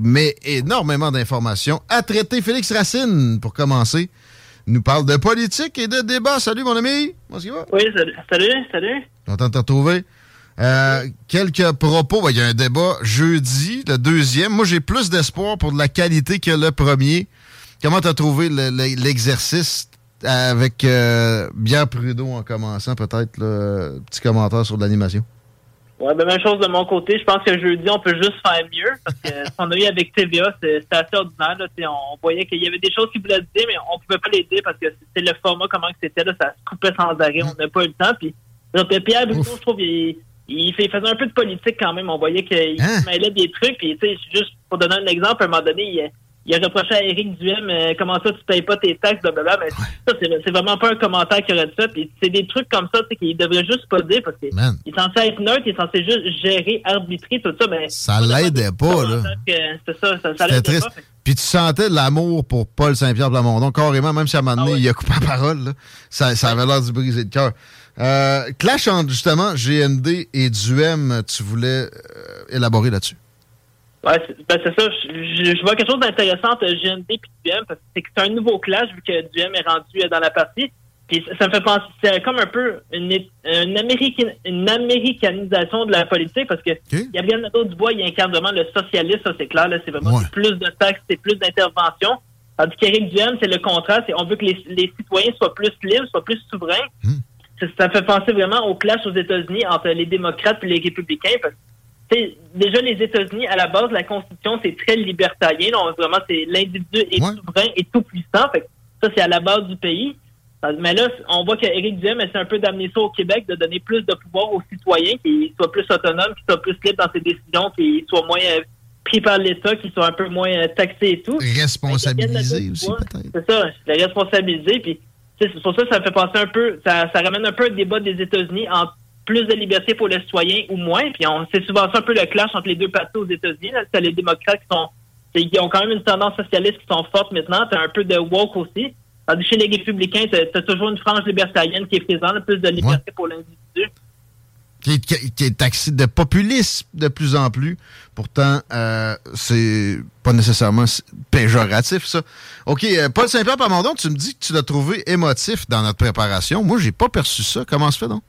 Mais énormément d'informations à traiter. Félix Racine, pour commencer, nous parle de politique et de débat. Salut, mon ami. Comment ça va? Oui, salut, salut. salut. Content de te retrouver. Euh, quelques propos. Ben, il y a un débat jeudi, le deuxième. Moi, j'ai plus d'espoir pour de la qualité que le premier. Comment tu as trouvé l'exercice avec euh, bien Prud'homme en commençant, peut-être, petit commentaire sur l'animation? Ouais, ben, même chose de mon côté. Je pense que jeudi, on peut juste faire mieux. Parce que ce qu'on a eu avec TVA, c'était assez ordinaire. On voyait qu'il y avait des choses qui voulaient dire, mais on pouvait pas les dire parce que c'était le format, comment c'était. Là, ça se coupait sans arrêt. On n'a pas eu le temps. Puis, Pierre Bruno, je trouve, il, il, faisait un peu de politique quand même. On voyait qu'il hein? mêlait des trucs. Puis, tu sais, juste pour donner un exemple, à un moment donné, il, il a reproché à Éric Duhem euh, comment ça tu payes pas tes taxes, blablabla. Mais ça, c'est vraiment pas un commentaire qu'il aurait dit ça. Puis c'est des trucs comme ça qu'il devrait juste pas dire parce qu'il est censé être neutre, il est censé juste gérer, arbitrer, tout ça. Mais ça l'aidait pas, là. C'est ça, ça, ça l'aidait pas. Puis tu sentais l'amour pour Paul Saint-Pierre Plamondon, carrément, même si à un moment donné, ah il a coupé la parole. Là. Ça, ça avait l'air du briser de cœur. Euh, clash entre justement GND et Duhem, tu voulais euh, élaborer là-dessus? Ouais, ben c'est ça. Je, vois quelque chose d'intéressant entre GND et Duhem, parce que c'est que c'est un nouveau clash vu que Duhem est rendu dans la partie. Puis ça me fait penser, c'est comme un peu une, une, une américanisation de la politique, parce que Gabriel Nadeau-Dubois, il incarne vraiment le socialiste, ça c'est clair. Là, c'est vraiment plus de taxes, c'est plus d'intervention. Tandis qu'Éric Duhem, c'est le contraire. C'est on veut que les, les, citoyens soient plus libres, soient plus souverains. Hmm. Ça, ça, me fait penser vraiment au clash aux États-Unis entre les démocrates et les républicains, parce que déjà les États-Unis, à la base, la Constitution, c'est très libertarien. Donc, vraiment, c'est l'individu est souverain et tout puissant. Fait ça, c'est à la base du pays. Mais là, on voit qu'Éric Duhem essaie un peu d'amener ça au Québec, de donner plus de pouvoir aux citoyens, qu'ils soient plus autonomes, qu'ils soient plus libres dans ses décisions, qu'ils soient moins euh, pris par l'État, qu'ils soient un peu moins euh, taxés et tout. Responsabilisés aussi, peut-être. C'est ça, les responsabiliser. Puis, c'est pour ça que ça me fait penser un peu, ça, ça ramène un peu un débat des États-Unis entre plus de liberté pour les citoyens ou moins. Puis on c'est souvent ça un peu le clash entre les deux partis aux États-Unis. C'est les démocrates qui sont qui ont quand même une tendance socialiste qui sont fortes maintenant. Tu as un peu de woke aussi. Tandis chez les républicains, tu as, toujours une frange libertarienne qui est présente, plus de liberté pour l'individu. Qui est, taxé de populisme de plus en plus. Pourtant, euh, c'est pas nécessairement péjoratif, ça. OK, euh, Paul Saint-Pierre Pamondon, tu me dis que tu l'as trouvé émotif dans notre préparation. Moi, j'ai pas perçu ça. Comment se fait donc?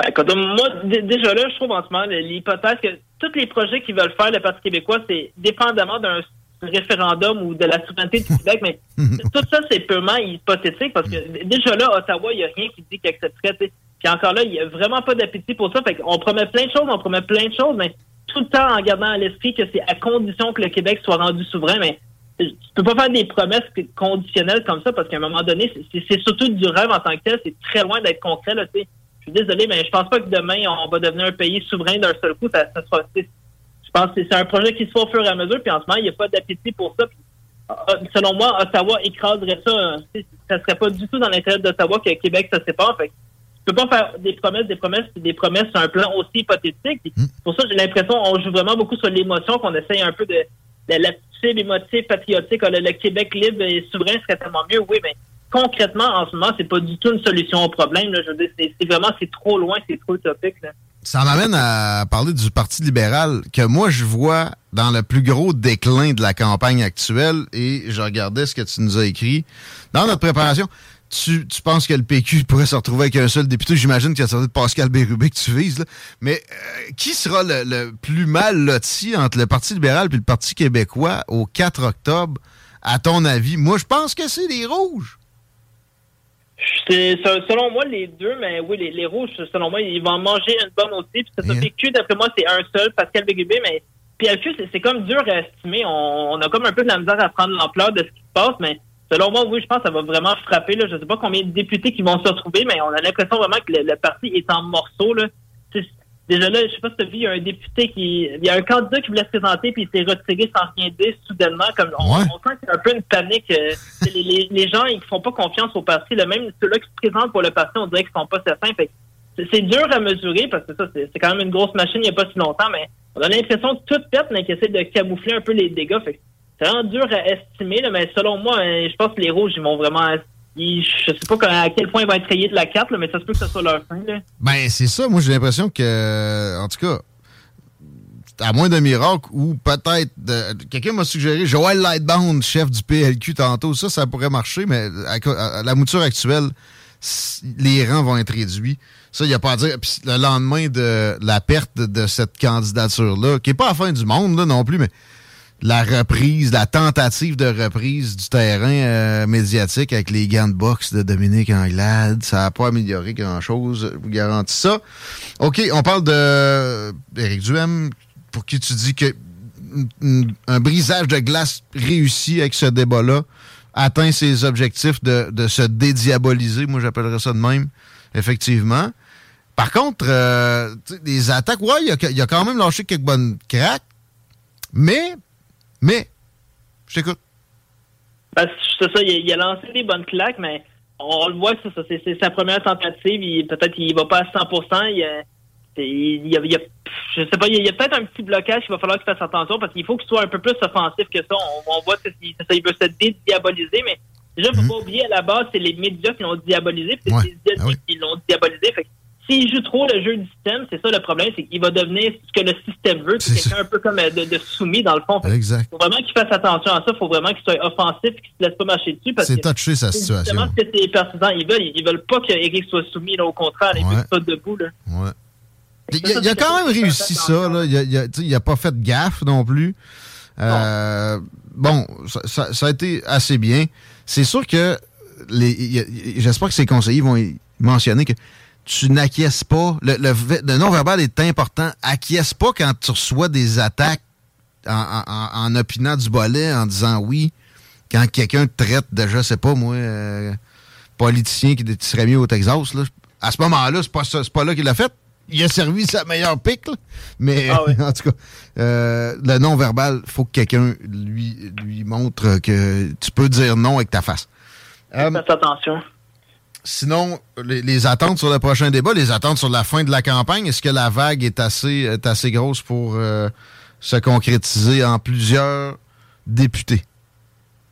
Ben, moi, déjà là, je trouve en ce moment l'hypothèse que tous les projets qu'ils veulent faire, le Parti québécois, c'est dépendamment d'un référendum ou de la souveraineté du Québec, mais tout ça, c'est purement hypothétique parce que déjà là, Ottawa, il n'y a rien qui dit qu'il accepterait. Puis encore là, il n'y a vraiment pas d'appétit pour ça. Fait qu'on promet plein de choses, on promet plein de choses, mais tout le temps en gardant à l'esprit que c'est à condition que le Québec soit rendu souverain, mais tu peux pas faire des promesses conditionnelles comme ça parce qu'à un moment donné, c'est surtout du rêve en tant que tel, c'est très loin d'être concret. Là, désolé, mais je pense pas que demain, on va devenir un pays souverain d'un seul coup. Ça, sera, je pense que c'est un projet qui se fait au fur et à mesure, puis en ce moment, il n'y a pas d'appétit pour ça. Euh, selon moi, Ottawa écraserait ça. Euh, ça serait pas du tout dans l'intérêt d'Ottawa que Québec se sépare. Fait tu peux pas faire des promesses, des promesses, des promesses sur un plan aussi hypothétique. Mm. Pour ça, j'ai l'impression qu'on joue vraiment beaucoup sur l'émotion, qu'on essaye un peu de, de la l'émotif patriotique. Le, le, Québec libre et souverain serait tellement mieux. Oui, mais concrètement, en ce moment, c'est pas du tout une solution au problème. Je veux dire, c'est vraiment, c'est trop loin, c'est trop utopique. Ça m'amène à parler du Parti libéral que moi, je vois dans le plus gros déclin de la campagne actuelle et je regardais ce que tu nous as écrit dans notre préparation. tu, penses que le PQ pourrait se retrouver avec un seul député? J'imagine que ça de Pascal Bérubé que tu vises. Mais euh, qui sera le, plus mal loti entre le Parti libéral et le Parti québécois au 4 octobre, à ton avis? Moi, je pense que c'est les rouges. Selon moi, les deux, mais oui, les, rouges, selon moi, ils vont manger une bonne aussi. Puis ça, PQ, d'après moi, c'est un seul, Pascal Bérubé, mais PLQ, c'est comme dur à estimer. On, on, a comme un peu de la misère à prendre l'ampleur de ce qui se passe, mais Selon moi, oui, je pense que ça va vraiment frapper. Là. Je ne sais pas combien de députés qui vont se retrouver, mais on a l'impression vraiment que le, parti est en morceaux. Là. Déjà là, je sais pas si tu as vu, il y a un député qui. Il y a un candidat qui voulait se présenter puis il s'est retiré sans rien dire soudainement. Comme on, sent qu'il y a un peu une panique. Euh, les, gens, ils font pas confiance au parti. Là. Même ceux-là qui se présentent pour le parti, on dirait qu'ils sont pas certains. c'est dur à mesurer parce que ça, c'est quand même une grosse machine il n'y a pas si longtemps, mais on a l'impression que toute perte, mais qui essaie de camoufler un peu les dégâts. Fait c'est vraiment dur à estimer, mais selon moi, hein, je pense que les rouges, ils vont vraiment. Je je sais pas à quel point ils vont être rayés de la carte, mais ça se peut que ce soit leur fin. Ben, c'est ça. Moi, j'ai l'impression que, en tout cas, à moins d'un miracle, ou peut-être. Quelqu'un m'a suggéré Joël Lightbound, chef du PLQ tantôt. Ça, ça pourrait marcher, mais à, la mouture actuelle, les rangs vont être réduits. Ça, il n'y a pas à dire. Puis le lendemain de la perte de cette candidature-là, qui n'est pas la fin du monde là, non plus, mais la reprise, la tentative de reprise du terrain euh, médiatique avec les gants de boxe de Dominique Anglade. Ça n'a pas amélioré grand-chose, je vous garantis ça. OK, on parle de Éric Duhem, pour qui tu dis que un brisage de glace réussi avec ce débat-là atteint ses objectifs de, se dédiaboliser. Moi, j'appellerais ça de même, effectivement. Par contre, euh, des attaques, ouais, il a, a, quand même lâché quelques bonnes craques, mais mais, je t'écoute. Ben, c'est ça, il a, lancé des bonnes claques, mais on, le voit, ça, c'est sa première tentative. Peut-être qu'il va pas à 100 il, il, y a, je sais pas, il y a, peut-être un petit blocage qu'il va falloir qu'il fasse attention parce qu'il faut qu'il soit un peu plus offensif que ça. On, voit qu'il veut se dédiaboliser, mais déjà, il ne faut mhm. pas oublier, à la base, c'est les médias qui l'ont diabolisé, c'est les médias ah qui l'ont diabolisé. Fait s'il joue trop le jeu du système, c'est ça le problème, c'est qu'il va devenir ce que le système veut. C'est quelqu'un un peu comme euh, de, soumis, dans le fond. Exact. Il faut vraiment qu'il fasse attention à ça. Il faut vraiment qu'il soit offensif et qu'il ne se laisse pas marcher dessus. C'est touché sa situation. C'est ce que ses partisans ils veulent. Ils veulent pas qu'Éric soit soumis. Là, au contraire, il veut pas debout. Là. Ouais. Il, a, quand même réussi ça. Là. Il n'a pas fait de gaffe non plus. Euh, bon, ça, a été assez bien. C'est sûr que j'espère que ses conseillers vont mentionner que tu n'acquiesces pas. Le, non-verbal est important. Acquiesce pas quand tu reçois des attaques en, opinant du bolet, en disant oui. Quand quelqu'un te traite de, je sais pas, moi, euh, politicien qui serait mieux au Texas, là, à ce moment-là, c'est pas, pas là qu'il l'a fait. Il a servi sa meilleure pique, mais ah en tout cas, euh, le non-verbal, faut que quelqu'un lui, lui montre que tu peux dire non avec ta face. Faites attention. Sinon, les, attentes sur le prochain débat, les attentes sur la fin de la campagne, est-ce que la vague est assez, assez grosse pour euh, se concrétiser en plusieurs députés?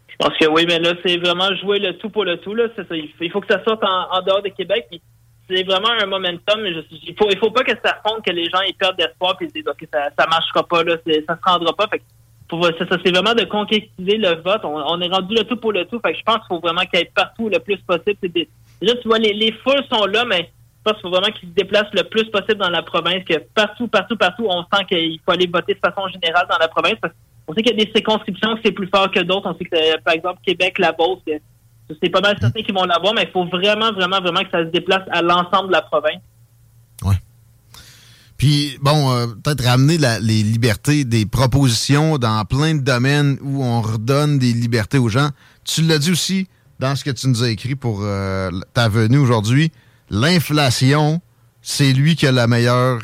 Je pense que oui, mais là, c'est vraiment jouer le tout pour le tout. Là. Il faut que ça sorte en, dehors de Québec. C'est vraiment un momentum. Mais il faut, faut pas que ça fonde, que les gens aient perdent d'espoir et disent OK, ça, ça marchera pas, là, ça se rendra pas. Fait c'est vraiment de concrétiser le vote. On, est rendu le tout pour le tout. Fait je pense qu'il faut vraiment qu'il y ait partout le plus possible. Déjà, tu vois, les, les foules sont là, mais je pense qu'il faut vraiment qu'ils se déplacent le plus possible dans la province, que partout, partout, partout, on sent qu'il faut aller voter de façon générale dans la province. on sait qu'il y a des circonscriptions que c'est plus fort que d'autres. On sait que, par exemple, Québec, la Beauce, c'est pas mal certains qui vont l'avoir, mais il faut vraiment, vraiment, vraiment que ça se déplace à l'ensemble de la province. Oui. Puis, bon, euh, peut-être ramener les libertés des propositions dans plein de domaines où on redonne des libertés aux gens. Tu l'as dit aussi, dans ce que tu nous as écrit pour euh, ta venue aujourd'hui, l'inflation, c'est lui qui a la meilleure,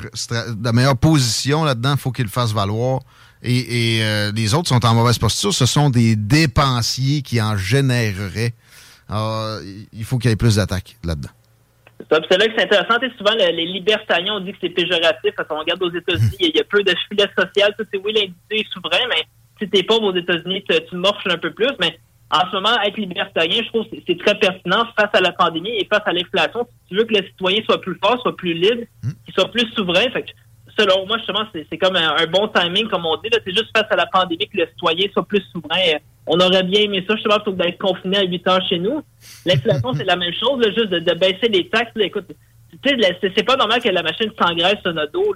la meilleure position là-dedans. Il faut qu'il le fasse valoir. Et, euh, les autres sont en mauvaise posture. Ce sont des dépensiers qui en généreraient. Il faut qu'il y ait plus d'attaques là-dedans. C'est là que c'est intéressant. souvent, les libertariens, on dit que c'est péjoratif parce qu'on regarde aux États-Unis, il y, a peu de filet social. C'est oui, l'individu est souverain, mais si t'es pauvre aux États-Unis, tu, tu morches un peu plus. Mais en ce moment, être libertarien, je trouve que c'est très pertinent face à la pandémie et face à l'inflation. Si tu veux que le citoyen soit plus fort, soit plus libre, hmm. qu'il soit plus souverain, fait que, selon moi, justement, c'est comme un, bon timing, comme on dit. C'est juste face à la pandémie que le citoyen soit plus souverain. on aurait bien aimé ça, justement, plutôt que d'être confiné à 8 heures chez nous. L'inflation, c'est la même chose, là, juste de, baisser les taxes. écoute, c'est pas normal que la machine s'engraisse sur notre dos.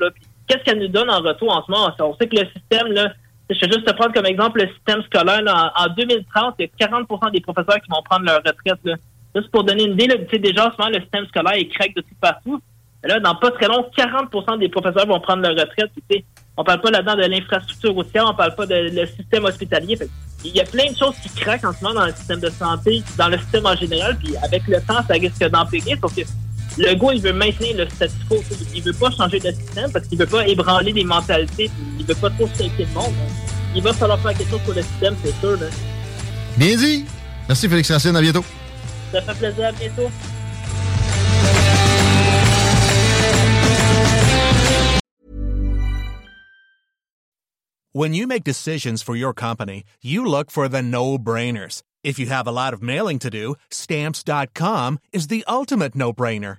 Qu'est-ce qu'elle nous donne en retour en ce moment? On sait que le système, là, je vais juste te prendre comme exemple le système scolaire. en, 2030, il y a 40% des professeurs qui vont prendre leur retraite. Là. Juste pour donner une idée, là, déjà, en ce moment, le système scolaire est craque de tout partout. Là, dans pas très long, 40% des professeurs vont prendre leur retraite. Tu on parle pas là-dedans de l'infrastructure routière, on parle pas de le système hospitalier. il y a plein de choses qui craquent en ce moment dans le système de santé, dans le système en général, puis avec le temps, ça risque d'empirer. Le gars, il veut maintenir le statu quo. Il veut pas changer de système parce qu'il veut pas ébranler des mentalités. Il veut pas trop stresser le monde. Il va falloir faire quelque chose pour le système, c'est sûr. Bien dit. Merci Félix Racine. À bientôt. Ça fait plaisir. À bientôt. When you make decisions for your company, you look for the no-brainers. If you have a lot of mailing to do, stamps.com is the ultimate no-brainer.